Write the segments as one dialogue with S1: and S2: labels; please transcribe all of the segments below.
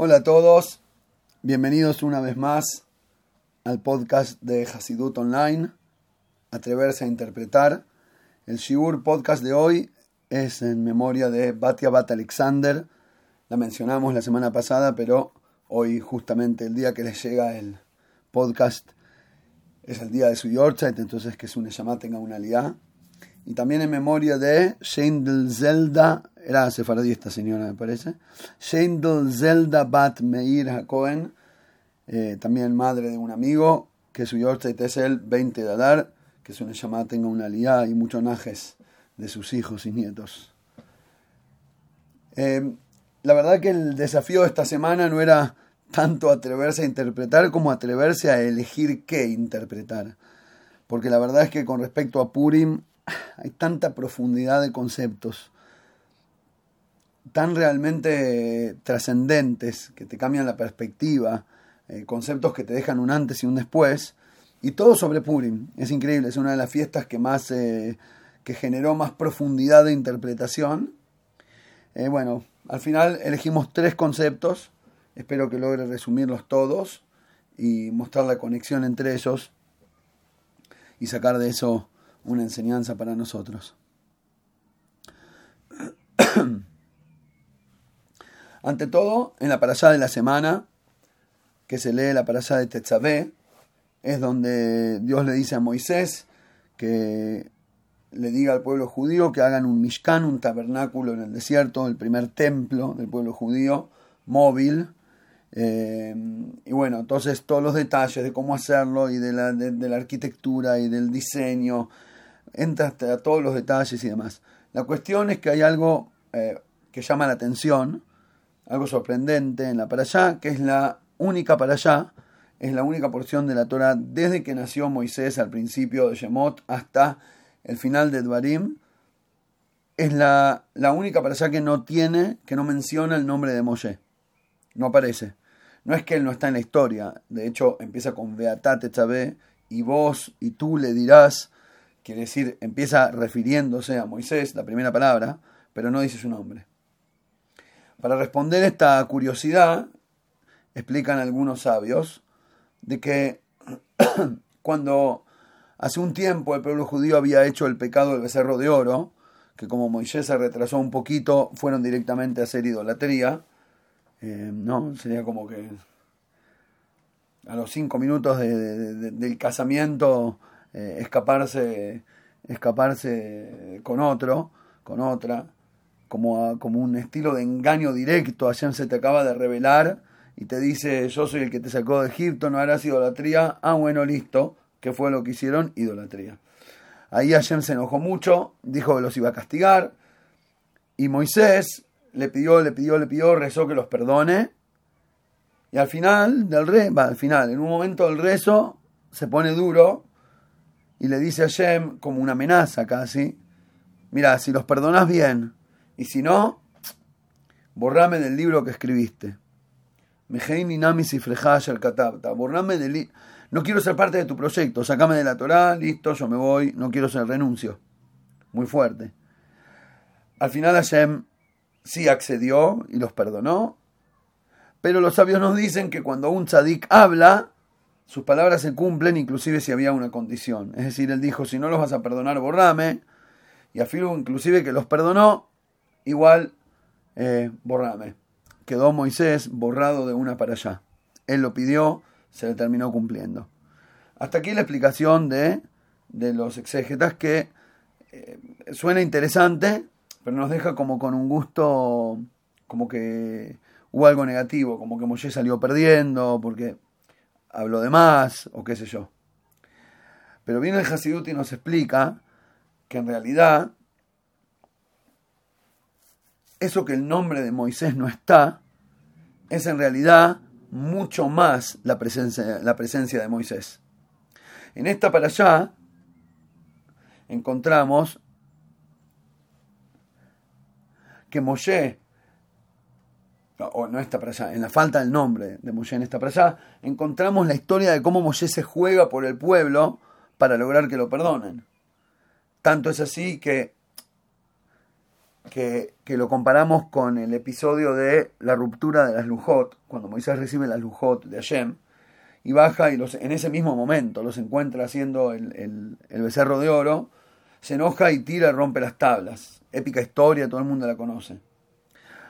S1: Hola a todos, bienvenidos una vez más al podcast de Hasidut Online, Atreverse a Interpretar. El Shiur podcast de hoy es en memoria de Batia Bat Alexander, la mencionamos la semana pasada, pero hoy justamente el día que les llega el podcast es el día de su Yorkshire, entonces que su Neshama tenga una liá. Y también en memoria de Sheindel Zelda, era sefaradí esta señora me parece, Sheindel Zelda Bat Meir HaKohen, eh, también madre de un amigo, que su Yorkshire es el 20 de Adar, que su Neshama tenga una liá y muchos najes de sus hijos y nietos. Eh, la verdad que el desafío de esta semana no era tanto atreverse a interpretar como atreverse a elegir qué interpretar. Porque la verdad es que con respecto a Purim hay tanta profundidad de conceptos, tan realmente trascendentes, que te cambian la perspectiva, eh, conceptos que te dejan un antes y un después, y todo sobre Purim. Es increíble, es una de las fiestas que más, eh, que generó más profundidad de interpretación. Eh, bueno, al final elegimos tres conceptos Espero que logre resumirlos todos y mostrar la conexión entre ellos y sacar de eso una enseñanza para nosotros. Ante todo, en la parashá de la semana, que se lee la parashá de Tetzabé, es donde Dios le dice a Moisés que le diga al pueblo judío que hagan un mishkan, un tabernáculo en el desierto, el primer templo del pueblo judío, móvil, eh, y bueno, entonces todos los detalles de cómo hacerlo y de la, de, la arquitectura y del diseño, entra a todos los detalles y demás. La cuestión es que hay algo eh, que llama la atención, algo sorprendente en la para allá, que es la única para allá, es la única porción de la Torah desde que nació Moisés al principio de Shemot hasta el final de Dvarim. Es la, la única para allá que no tiene, que no menciona el nombre de Moshe. No aparece. No es que él no está en la historia, de hecho empieza con Beatate Chabé y vos y tú le dirás, quiere decir, empieza refiriéndose a Moisés, la primera palabra, pero no dice su nombre. Para responder esta curiosidad, explican algunos sabios de que cuando hace un tiempo el pueblo judío había hecho el pecado del becerro de oro, que como Moisés se retrasó un poquito, fueron directamente a hacer idolatría, eh, no, sería como que a los cinco minutos del casamiento eh, escaparse, escaparse con otro, con otra, como, como un estilo de engaño directo. Hashem se te acaba de revelar y te dice, yo soy el que te sacó de Egipto, no harás idolatría. Ah, bueno, listo. ¿Qué fue lo que hicieron? Idolatría. Ahí Hashem se enojó mucho, dijo que los iba a castigar. Y Moisés le pidió, le pidió, le pidió, rezó que los perdone. Y al final del rezo, al final, en un momento del rezo, se pone duro y le dice a Shem, como una amenaza casi, mira, si los perdonas bien, y si no, borrame del libro que escribiste. Mejeini al katabta. Borrame del No quiero ser parte de tu proyecto, sacame de la Torah, listo, yo me voy, no quiero ser renuncio. Muy fuerte. Al final Hashem sí accedió y los perdonó, pero los sabios nos dicen que cuando un tzadik habla, sus palabras se cumplen inclusive si había una condición. Es decir, él dijo, si no los vas a perdonar, borrame, y afirmo inclusive que los perdonó, igual eh, borrame. Quedó Moisés borrado de una para allá. Él lo pidió, se le terminó cumpliendo. Hasta aquí la explicación de, de los exégetas que eh, suena interesante, pero nos deja como con un gusto, como que hubo algo negativo, como que Moshe salió perdiendo, porque habló de más, o qué sé yo. Pero viene el Hasidut y nos explica que en realidad eso que el nombre de Moisés no está, es en realidad mucho más la presencia, la presencia de Moisés. En esta para allá encontramos que Moshe, o no está para allá, en la falta del nombre de Moshe en esta para allá, encontramos la historia de cómo Moshe se juega por el pueblo para lograr que lo perdonen. Tanto es así que que, lo comparamos con el episodio de la ruptura de las Lujot, cuando Moisés recibe las Lujot de Hashem, y baja y en ese mismo momento los encuentra haciendo el, el, becerro de oro, se enoja y tira rompe las tablas. Épica historia, todo el mundo la conoce.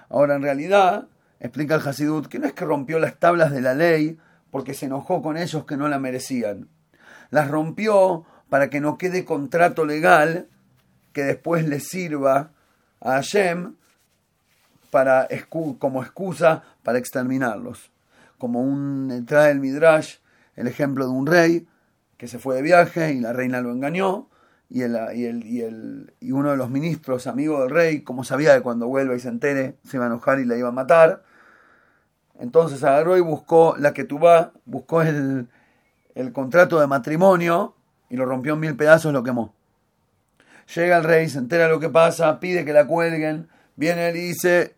S1: Ahora, en realidad, explica el Hasidut que no es que rompió las tablas de la ley porque se enojó con ellos que no la merecían. Las rompió para que no quede contrato legal que después le sirva a Hashem para, como excusa para exterminarlos. Como un, trae el Midrash el ejemplo de un rey que se fue de viaje y la reina lo engañó y, el, y, el, y, el, y uno de los ministros, amigo del rey, como sabía que cuando vuelva y se entere se iba a enojar y la iba a matar, entonces agarró y buscó la que buscó el, el contrato de matrimonio y lo rompió en mil pedazos, lo quemó. Llega el rey, se entera lo que pasa, pide que la cuelguen, viene él y dice,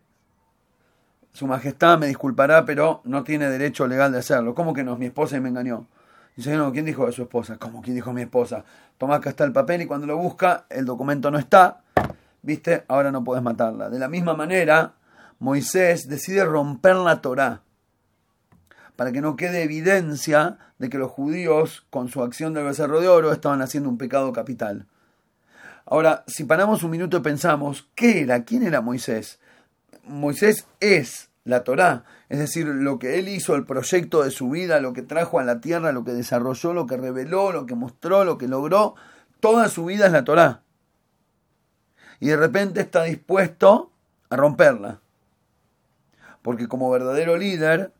S1: Su Majestad me disculpará, pero no tiene derecho legal de hacerlo. ¿Cómo que no? Mi esposa y me engañó. Dice, no, ¿quién dijo de su esposa? ¿Cómo quién dijo mi esposa? Toma acá está el papel y cuando lo busca, el documento no está. ¿Viste? Ahora no puedes matarla. De la misma manera, Moisés decide romper la Torá para que no quede evidencia de que los judíos, con su acción del becerro de oro, estaban haciendo un pecado capital. Ahora, si paramos un minuto y pensamos, ¿qué era? ¿Quién era Moisés? Moisés es la Torá, es decir, lo que él hizo, el proyecto de su vida, lo que trajo a la tierra, lo que desarrolló, lo que reveló, lo que mostró, lo que logró, toda su vida es la Torá. Y de repente está dispuesto a romperla. Porque como verdadero líder,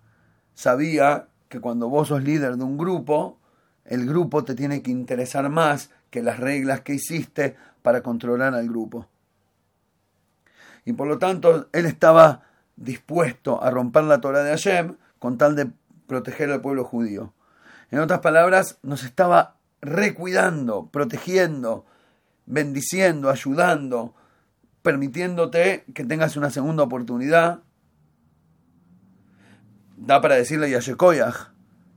S1: sabía que cuando vos sos líder de un grupo, el grupo te tiene que interesar más que las reglas que hiciste para controlar al grupo. Y por lo tanto, él estaba dispuesto a romper la Torah de Hashem con tal de proteger al pueblo judío. En otras palabras, nos estaba recuidando, protegiendo, bendiciendo, ayudando, permitiéndote que tengas una segunda oportunidad. Da para decirle a Shekoyach.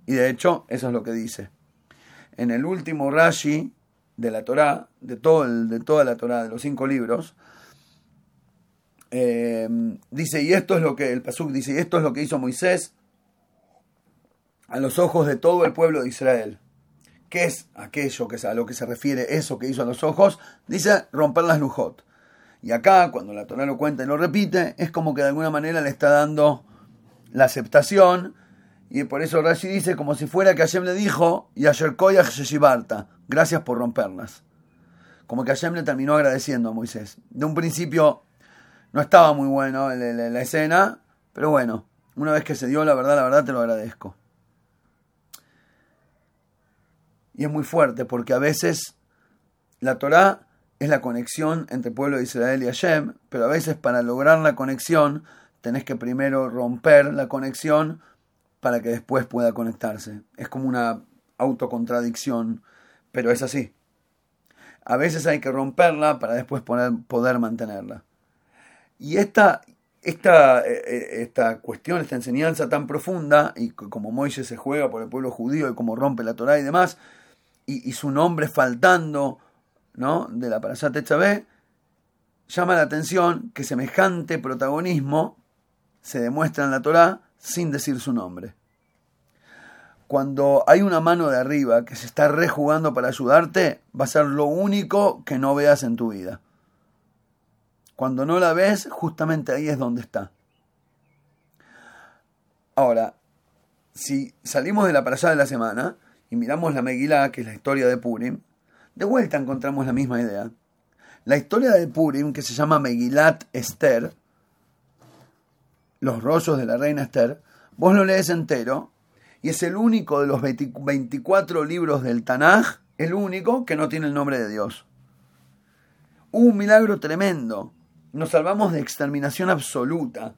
S1: Y de hecho, eso es lo que dice. En el último Rashi de la Torá, de, todo de toda la Torá, de los cinco libros, eh, dice, y esto es lo que, el Pasuk dice, y esto es lo que hizo Moisés a los ojos de todo el pueblo de Israel. ¿Qué es aquello que a lo que se refiere eso que hizo a los ojos? Dice romper las lujot. Y acá, cuando la Torah lo cuenta y lo repite, es como que de alguna manera le está dando la aceptación. Y por eso Rashi dice como si fuera que Hashem le dijo, y ayer gracias por romperlas. Como que Hashem le terminó agradeciendo a Moisés. De un principio no estaba muy bueno la, escena, pero bueno, una vez que se dio la verdad, la verdad te lo agradezco. Y es muy fuerte porque a veces la Torah es la conexión entre el pueblo de Israel y Hashem, pero a veces para lograr la conexión tenés que primero romper la conexión para que después pueda conectarse. Es como una autocontradicción, pero es así. A veces hay que romperla para después poder mantenerla. Y esta, esta, eh, eh, esta cuestión, esta enseñanza tan profunda, y como Moisés se juega por el pueblo judío y como rompe la Torah y demás, y, su nombre faltando ¿no? de la Parashat Chabé, llama la atención que semejante protagonismo se demuestra en la Torah sin decir su nombre. Cuando hay una mano de arriba que se está rejugando para ayudarte, va a ser lo único que no veas en tu vida. Cuando no la ves, justamente ahí es donde está. Ahora, si salimos de la parasha de la semana y miramos la Megilá, que es la historia de Purim, de vuelta encontramos la misma idea. La historia de Purim, que se llama Megilat Esther, los rollos de la reina Esther, vos lo lees entero y es el único de los 24 libros del Tanaj, el único que no tiene el nombre de Dios. Un milagro tremendo nos salvamos de exterminación absoluta.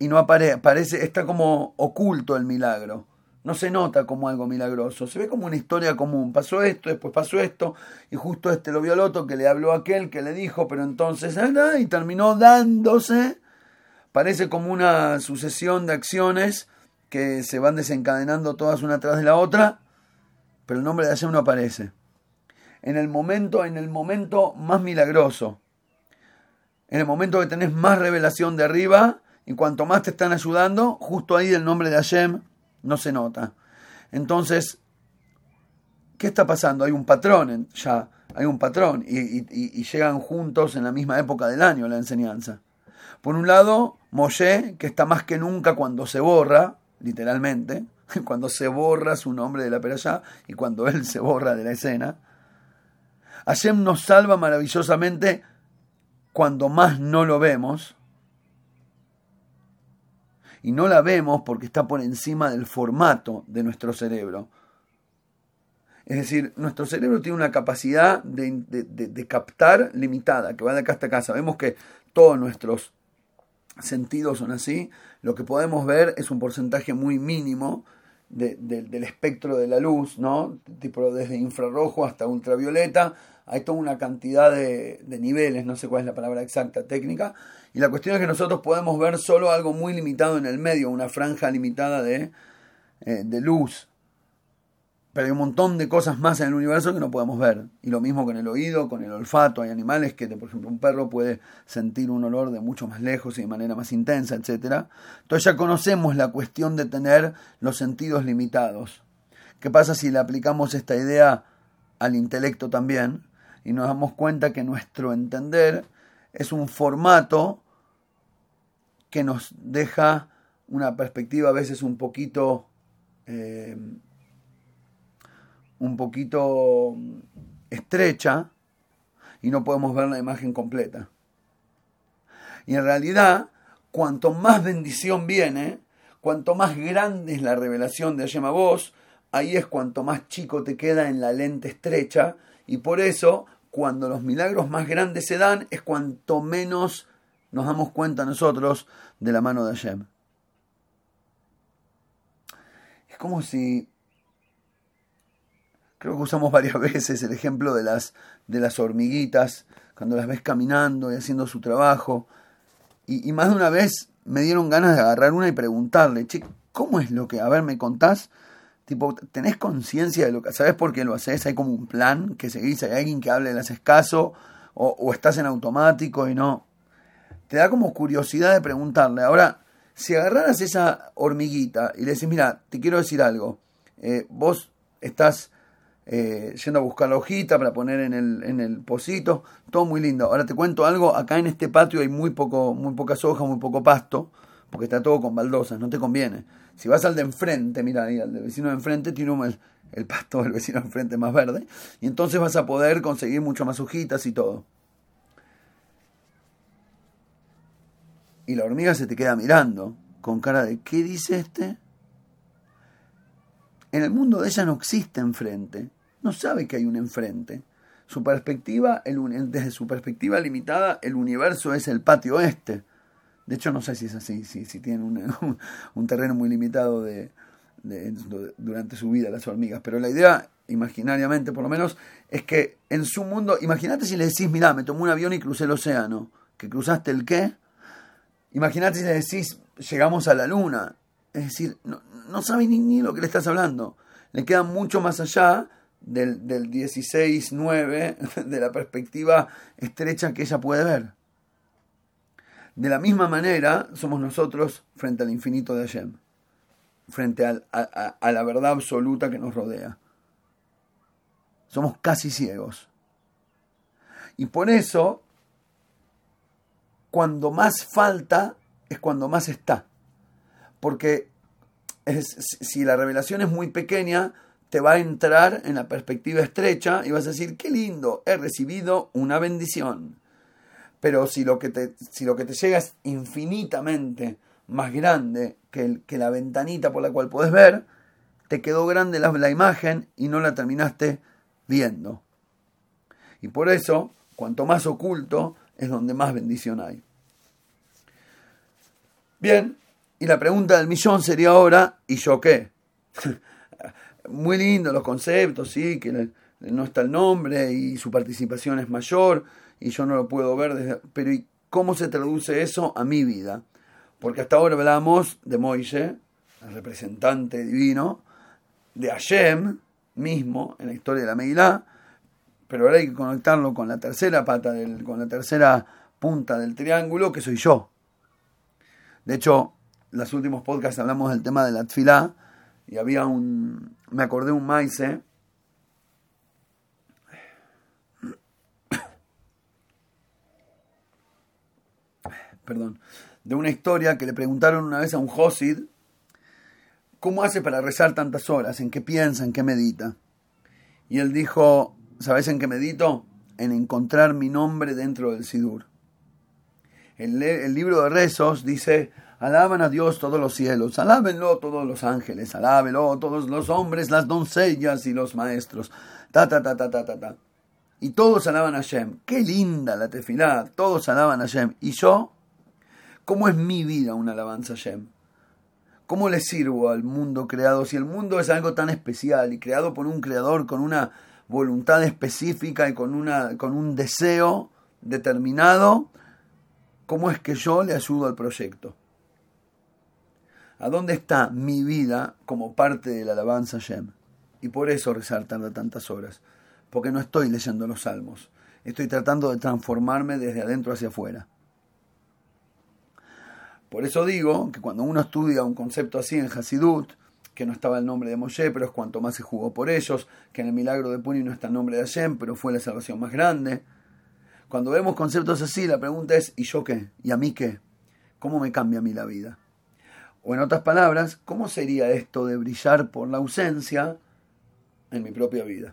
S1: Y no aparece, está como oculto el milagro. No se nota como algo milagroso, se ve como una historia común. Pasó esto, después pasó esto, y justo este lo vio al otro que le habló a aquel que le dijo, pero entonces, y terminó dándose. Parece como una sucesión de acciones que se van desencadenando todas una tras de la otra, pero el nombre de Hashem no aparece. en el momento, en el momento más milagroso. En el momento que tenés más revelación de arriba, y cuanto más te están ayudando, justo ahí el nombre de Hashem no se nota. Entonces, ¿qué está pasando? Hay un patrón ya, hay un patrón, y, llegan juntos en la misma época del año la enseñanza. Por un lado, Moshe, que está más que nunca cuando se borra, literalmente, cuando se borra su nombre de la peralla y cuando él se borra de la escena. Hashem nos salva maravillosamente cuando más no lo vemos. Y no la vemos porque está por encima del formato de nuestro cerebro. Es decir, nuestro cerebro tiene una capacidad de, captar limitada, que va de acá hasta acá. Sabemos que todos nuestros sentidos son así. Lo que podemos ver es un porcentaje muy mínimo del espectro de la luz, ¿no? Tipo desde infrarrojo hasta ultravioleta hay toda una cantidad de, niveles, no sé cuál es la palabra exacta técnica, y la cuestión es que nosotros podemos ver solo algo muy limitado en el medio, una franja limitada de, eh, de luz. Pero hay un montón de cosas más en el universo que no podemos ver. Y lo mismo con el oído, con el olfato. Hay animales que, por ejemplo, un perro puede sentir un olor de mucho más lejos y de manera más intensa, etc. Entonces ya conocemos la cuestión de tener los sentidos limitados. ¿Qué pasa si le aplicamos esta idea al intelecto también? y nos damos cuenta que nuestro entender es un formato que nos deja una perspectiva a veces un poquito eh, un poquito estrecha y no podemos ver la imagen completa. Y en realidad, cuanto más bendición viene, cuanto más grande es la revelación de Hashem vos, ahí es cuanto más chico te queda en la lente estrecha y por eso cuando los milagros más grandes se dan, es cuanto menos nos damos cuenta nosotros de la mano de Hashem. Es como si, creo que usamos varias veces el ejemplo de las, de las hormiguitas, cuando las ves caminando y haciendo su trabajo. Y, más de una vez me dieron ganas de agarrar una y preguntarle, che, ¿cómo es lo que, a ver, me contás? Tipo, tenés conciencia de lo que, ¿sabes por qué lo haces? Hay como un plan que seguís, hay alguien que hable, le haces caso, o, estás en automático y no. Te da como curiosidad de preguntarle. Ahora, si agarraras esa hormiguita y le decís, mira, te quiero decir algo, eh, vos estás eh, yendo a buscar la hojita para poner en el, en el pocito, todo muy lindo. Ahora te cuento algo, acá en este patio hay muy, poco, muy pocas hojas, muy poco pasto, porque está todo con baldosas, no te conviene. Si vas al de enfrente, mira ahí, al del vecino de enfrente, tiene el, el pasto del vecino de enfrente más verde, y entonces vas a poder conseguir mucho más hojitas y todo. Y la hormiga se te queda mirando, con cara de ¿qué dice este? En el mundo de ella no existe enfrente, no sabe que hay un enfrente. Su perspectiva, el, desde su perspectiva limitada, el universo es el patio este de hecho, no sé si es así, si, si un, un, terreno muy limitado de, durante su vida las hormigas. Pero la idea, imaginariamente por lo menos, es que en su mundo, imagínate si le decís, mirá, me tomé un avión y crucé el océano. ¿Que cruzaste el qué? Imagínate si le decís, llegamos a la luna. Es decir, no, no sabe ni, ni lo que le estás hablando. Le queda mucho más allá del, del 16-9, de la perspectiva estrecha que ella puede ver. De la misma manera somos nosotros frente al infinito de Hashem, frente a, la verdad absoluta que nos rodea. Somos casi ciegos. Y por eso, cuando más falta es cuando más está. Porque si la revelación es muy pequeña, te va a entrar en la perspectiva estrecha y vas a decir, qué lindo, he recibido una bendición. Pero si lo que te, si lo que te llega es infinitamente más grande que, que la ventanita por la cual puedes ver, te quedó grande la, la imagen y no la terminaste viendo. Y por eso, cuanto más oculto, es donde más bendición hay. Bien, y la pregunta del millón sería ahora, ¿y yo qué? Muy lindo los conceptos, sí, que no está el nombre y su participación es mayor, y yo no lo puedo ver desde... Pero ¿y cómo se traduce eso a mi vida? Porque hasta ahora hablamos de Moisés, el representante divino, de Hashem mismo en la historia de la Meilá, pero ahora hay que conectarlo con la tercera pata, del, con la tercera punta del triángulo, que soy yo. De hecho, en los últimos podcasts hablamos del tema de la tfilá, y había un, me acordé un maíz, perdón, de una historia que le preguntaron una vez a un Josid, ¿cómo hace para rezar tantas horas? ¿En qué piensa? ¿En qué medita? Y él dijo, ¿sabes en qué medito? En encontrar mi nombre dentro del Sidur. El, el libro de rezos dice, alaban a Dios todos los cielos, alábenlo todos los ángeles, alábenlo todos los hombres, las doncellas y los maestros. Ta, ta, ta, ta, ta, ta, ta. Y todos alaban a Shem. Qué linda la tefilá, todos alaban a Shem. Y yo, ¿cómo es mi vida una alabanza a Shem? ¿Cómo le sirvo al mundo creado si el mundo es algo tan especial y creado por un creador con una voluntad específica y con, una, con un deseo determinado? ¿Cómo es que yo le ayudo al proyecto? ¿A dónde está mi vida como parte de la alabanza Shem? Y por eso rezar tarda tantas horas, porque no estoy leyendo los salmos, estoy tratando de transformarme desde adentro hacia afuera. Por eso digo que cuando uno estudia un concepto así en Hasidut, que no estaba el nombre de Moshe, pero es cuanto más se jugó por ellos, que en el milagro de Puni no está el nombre de Hashem, pero fue la salvación más grande. Cuando vemos conceptos así, la pregunta es, ¿y yo qué? ¿Y a mí qué? ¿Cómo me cambia a mí la vida? O en otras palabras, ¿cómo sería esto de brillar por la ausencia en mi propia vida?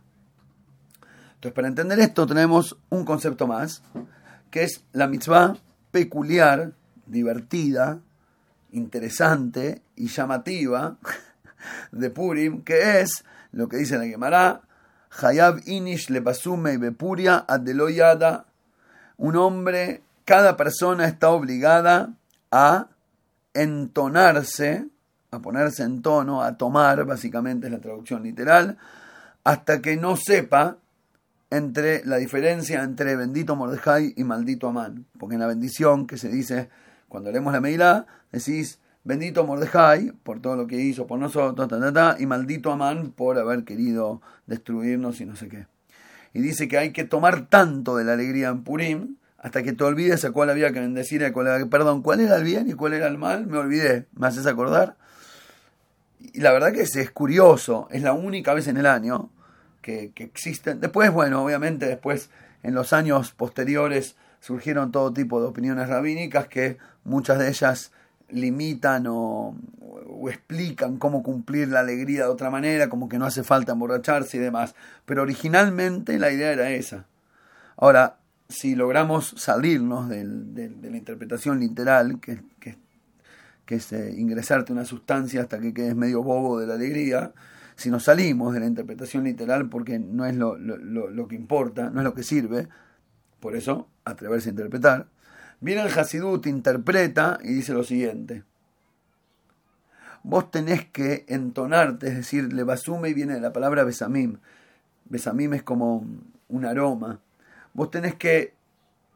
S1: Entonces, para entender esto tenemos un concepto más, que es la mitzvah peculiar, divertida, interesante y llamativa de Purim, que es lo que dice la Gemara, Hayab inish le basume bepuria adeloyada, un hombre, cada persona está obligada a entonarse, a ponerse en tono, a tomar, básicamente es la traducción literal, hasta que no sepa entre la diferencia entre bendito Mordejai y maldito Amán. Porque en la bendición que se dice cuando leemos la Meilá, decís bendito Mordejai por todo lo que hizo por nosotros, y maldito Amán por haber querido destruirnos y no sé qué. Y dice que hay que tomar tanto de la alegría en Purim hasta que te olvides a cuál había que bendecir, a cuál, perdón, cuál era el bien y cuál era el mal, me olvidé, ¿me haces acordar? Y la verdad que es, es curioso, es la única vez en el año que, que existen. Después, bueno, obviamente después en los años posteriores surgieron todo tipo de opiniones rabínicas que muchas de ellas limitan o, o, explican cómo cumplir la alegría de otra manera, como que no hace falta emborracharse y demás. Pero originalmente la idea era esa. Ahora, si logramos salirnos de la interpretación literal, que, es eh, ingresarte una sustancia hasta que quedes medio bobo de la alegría, si nos salimos de la interpretación literal porque no es lo, lo que importa, no es lo que sirve, por eso atreverse a interpretar, viene el Hasidut, interpreta y dice lo siguiente. Vos tenés que entonarte, es decir, le basume y viene de la palabra besamim. Besamim es como un aroma, Vos tenés que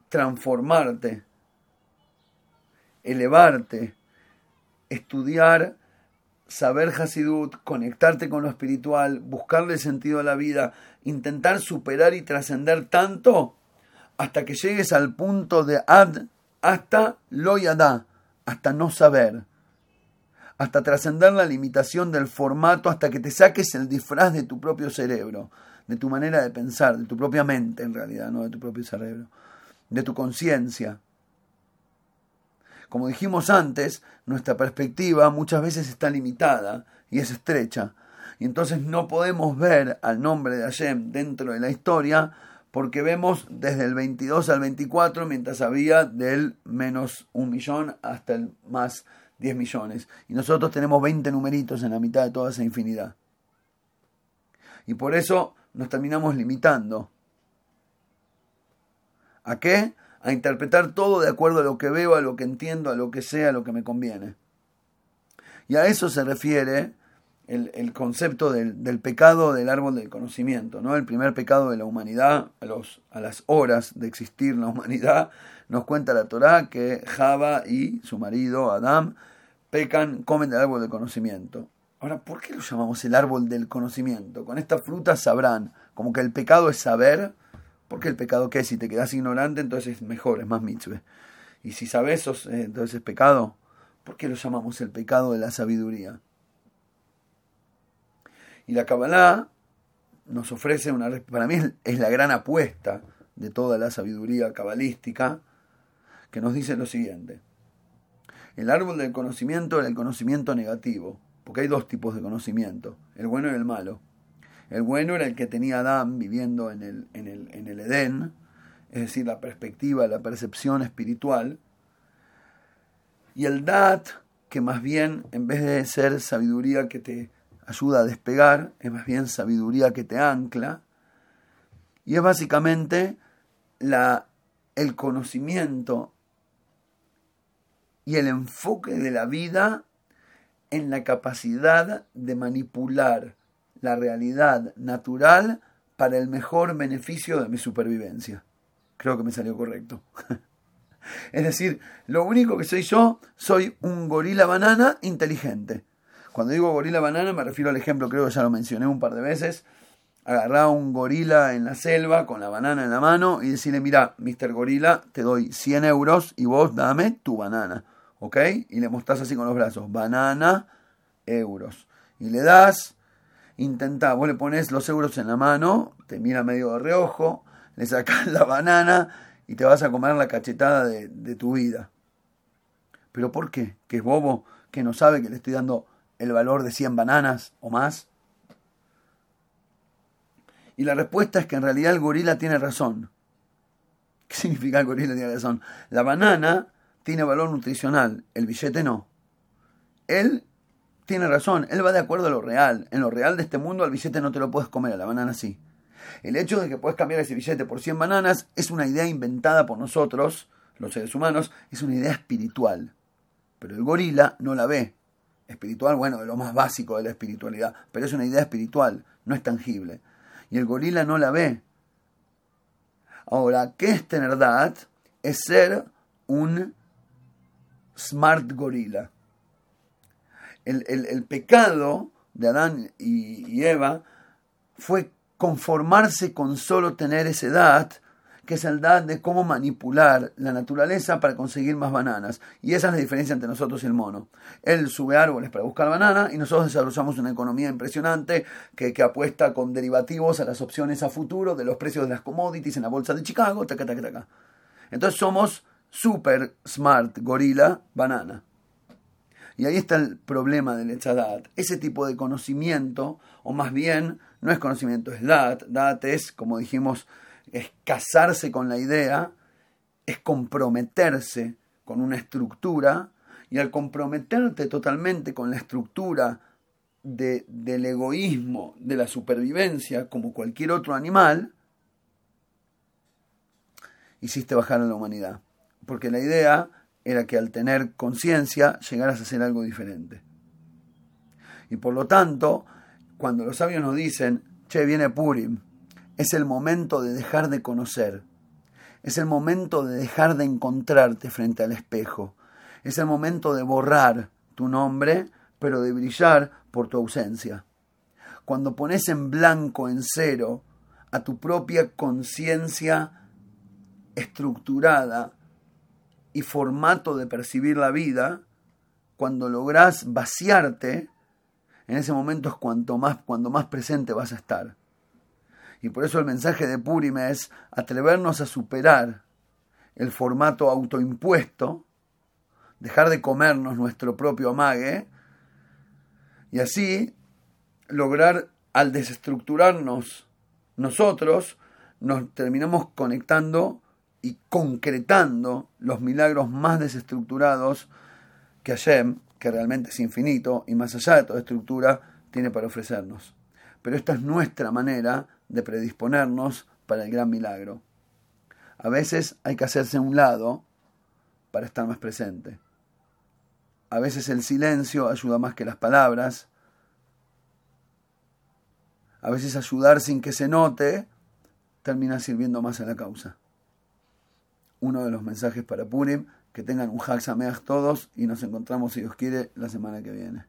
S1: transformarte, elevarte, estudiar, saber Hasidut, conectarte con lo espiritual, buscarle sentido a la vida, intentar superar y trascender tanto hasta que llegues al punto de ad hasta lo yadá, hasta no saber, hasta trascender la limitación del formato, hasta que te saques el disfraz de tu propio cerebro de tu manera de pensar, de tu propia mente en realidad, no de tu propio cerebro, de tu conciencia. Como dijimos antes, nuestra perspectiva muchas veces está limitada y es estrecha, y entonces no podemos ver al nombre de Hashem dentro de la historia porque vemos desde el 22 al 24 mientras había del menos un millón hasta el más 10 millones. Y nosotros tenemos 20 numeritos en la mitad de toda esa infinidad. Y por eso nos terminamos limitando. ¿A qué? A interpretar todo de acuerdo a lo que veo, a lo que entiendo, a lo que sea, a lo que me conviene. Y a eso se refiere el, concepto del, pecado del árbol del conocimiento, ¿no? El primer pecado de la humanidad, a, los, a las horas de existir la humanidad, nos cuenta la Torá que Java y su marido Adán pecan, comen del árbol del conocimiento. Ahora, ¿por qué lo llamamos el árbol del conocimiento? Con esta fruta sabrán, como que el pecado es saber, Porque el pecado qué? Si te quedas ignorante, entonces es mejor, es más mitzvah. Y si sabes, eh, entonces es pecado. ¿Por qué lo llamamos el pecado de la sabiduría? Y la Kabbalah nos ofrece una, para mí es la gran apuesta de toda la sabiduría cabalística, que nos dice lo siguiente. El árbol del conocimiento es el conocimiento negativo, porque hay dos tipos de conocimiento, el bueno y el malo. El bueno era el que tenía Adán viviendo en el, en el, en el Edén, es decir, la perspectiva, la percepción espiritual. Y el Dat, que más bien, en vez de ser sabiduría que te ayuda a despegar, es más bien sabiduría que te ancla. Y es básicamente la, el conocimiento y el enfoque de la vida en la capacidad de manipular la realidad natural para el mejor beneficio de mi supervivencia. Creo que me salió correcto. es decir, lo único que soy yo, soy un gorila banana inteligente. Cuando digo gorila banana me refiero al ejemplo, creo que ya lo mencioné un par de veces, agarrar un gorila en la selva con la banana en la mano y decirle, mira, Mr. Gorila, te doy 100 euros y vos dame tu banana, ¿ok? Y le mostrás así con los brazos, banana, euros. Y le das intenta, vos le pones los euros en la mano, te mira medio de reojo, le sacas la banana y te vas a comer la cachetada de, de tu vida. ¿Pero por qué? ¿Que es bobo? ¿Que no sabe que le estoy dando el valor de 100 bananas o más? Y la respuesta es que en realidad el gorila tiene razón. ¿Qué significa el gorila tiene razón? La banana tiene valor nutricional, el billete no. Él tiene razón, él va de acuerdo a lo real. En lo real de este mundo al billete no te lo puedes comer, a la banana sí. El hecho de que puedes cambiar ese billete por 100 bananas es una idea inventada por nosotros, los seres humanos, es una idea espiritual. Pero el gorila no la ve. Espiritual, bueno, de lo más básico de la espiritualidad, pero es una idea espiritual, no es tangible. Y el gorila no la ve. Ahora, ¿qué es tener edad? Es ser un smart gorila el, pecado de Adán y, Eva fue conformarse con solo tener esa edad, que es el edad de cómo manipular la naturaleza para conseguir más bananas. Y esa es la diferencia entre nosotros y el mono. Él sube árboles para buscar banana y nosotros desarrollamos una economía impresionante que, que apuesta con derivativos a las opciones a futuro de los precios de las commodities en la bolsa de Chicago, taca, taca. Entonces somos super smart gorila banana. Y ahí está el problema del Echadat. Ese tipo de conocimiento, o más bien, no es conocimiento, es Dat. Dat es, como dijimos, es casarse con la idea, es comprometerse con una estructura, y al comprometerte totalmente con la estructura del egoísmo, de la supervivencia, como cualquier otro animal, hiciste bajar a la humanidad. Porque la idea era que al tener conciencia llegaras a hacer algo diferente. Y por lo tanto, cuando los sabios nos dicen, che, viene Purim, es el momento de dejar de conocer, es el momento de dejar de encontrarte frente al espejo, es el momento de borrar tu nombre, pero de brillar por tu ausencia. Cuando pones en blanco, en cero, a tu propia conciencia estructurada, y formato de percibir la vida, cuando logras vaciarte, en ese momento es cuanto más, cuando más presente vas a estar. Y por eso el mensaje de Purim es atrevernos a superar el formato autoimpuesto, dejar de comernos nuestro propio amague, y así lograr, al desestructurarnos nosotros, nos terminamos conectando y concretando los milagros más desestructurados que Hashem, que realmente es infinito y más allá de toda estructura, tiene para ofrecernos. Pero esta es nuestra manera de predisponernos para el gran milagro. A veces hay que hacerse un lado para estar más presente. A veces el silencio ayuda más que las palabras. A veces ayudar sin que se note termina sirviendo más a la causa uno de los mensajes para Purim. Que tengan un Hag todos y nos encontramos, si Dios quiere, la semana que viene.